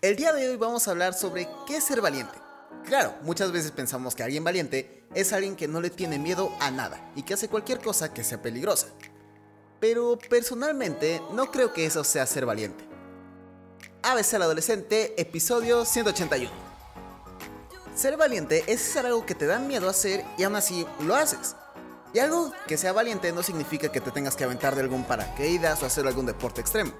El día de hoy vamos a hablar sobre qué es ser valiente. Claro, muchas veces pensamos que alguien valiente es alguien que no le tiene miedo a nada y que hace cualquier cosa que sea peligrosa. Pero personalmente no creo que eso sea ser valiente. ABC al adolescente, episodio 181. Ser valiente es hacer algo que te da miedo hacer y aún así lo haces. Y algo que sea valiente no significa que te tengas que aventar de algún paracaídas o hacer algún deporte extremo,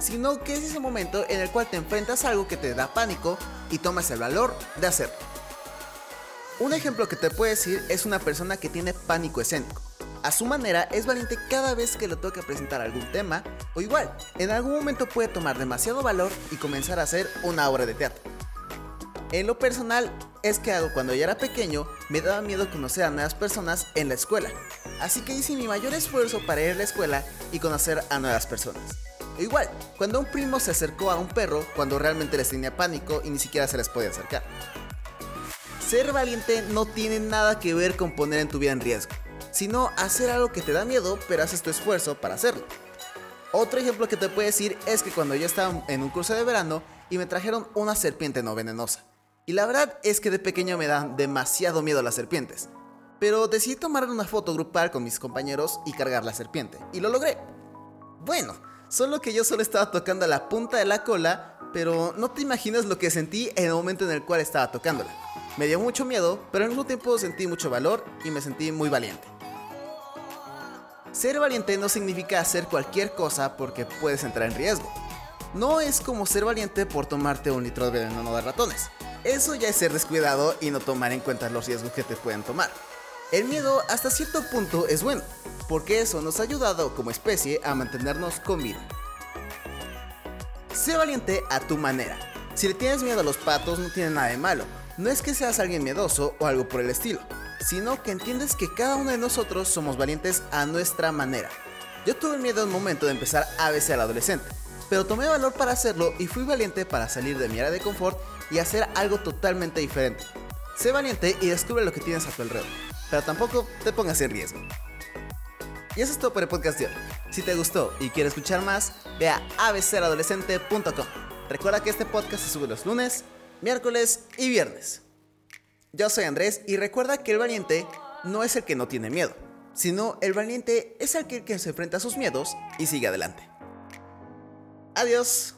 sino que es ese momento en el cual te enfrentas a algo que te da pánico y tomas el valor de hacerlo. Un ejemplo que te puedo decir es una persona que tiene pánico escénico. A su manera es valiente cada vez que le toca presentar algún tema o igual, en algún momento puede tomar demasiado valor y comenzar a hacer una obra de teatro. En lo personal, es que algo cuando yo era pequeño me daba miedo conocer a nuevas personas en la escuela, así que hice mi mayor esfuerzo para ir a la escuela y conocer a nuevas personas. E igual, cuando un primo se acercó a un perro cuando realmente les tenía pánico y ni siquiera se les podía acercar. Ser valiente no tiene nada que ver con poner en tu vida en riesgo, sino hacer algo que te da miedo pero haces tu esfuerzo para hacerlo. Otro ejemplo que te puedo decir es que cuando yo estaba en un curso de verano y me trajeron una serpiente no venenosa. Y la verdad es que de pequeño me dan demasiado miedo las serpientes. Pero decidí tomar una foto grupal con mis compañeros y cargar la serpiente. Y lo logré. Bueno, solo que yo solo estaba tocando la punta de la cola, pero no te imaginas lo que sentí en el momento en el cual estaba tocándola. Me dio mucho miedo, pero al mismo tiempo sentí mucho valor y me sentí muy valiente. Ser valiente no significa hacer cualquier cosa porque puedes entrar en riesgo. No es como ser valiente por tomarte un litro de veneno de ratones. Eso ya es ser descuidado y no tomar en cuenta los riesgos que te pueden tomar. El miedo hasta cierto punto es bueno, porque eso nos ha ayudado como especie a mantenernos con vida. Sé valiente a tu manera. Si le tienes miedo a los patos no tiene nada de malo. No es que seas alguien miedoso o algo por el estilo, sino que entiendes que cada uno de nosotros somos valientes a nuestra manera. Yo tuve miedo en un momento de empezar a veces al adolescente, pero tomé valor para hacerlo y fui valiente para salir de mi área de confort y hacer algo totalmente diferente. Sé valiente y descubre lo que tienes a tu alrededor, pero tampoco te pongas en riesgo. Y eso es todo por el podcast de hoy. Si te gustó y quieres escuchar más, ve a abceradolescente.com. Recuerda que este podcast se sube los lunes, miércoles y viernes. Yo soy Andrés y recuerda que el valiente no es el que no tiene miedo, sino el valiente es aquel que se enfrenta a sus miedos y sigue adelante. Adiós.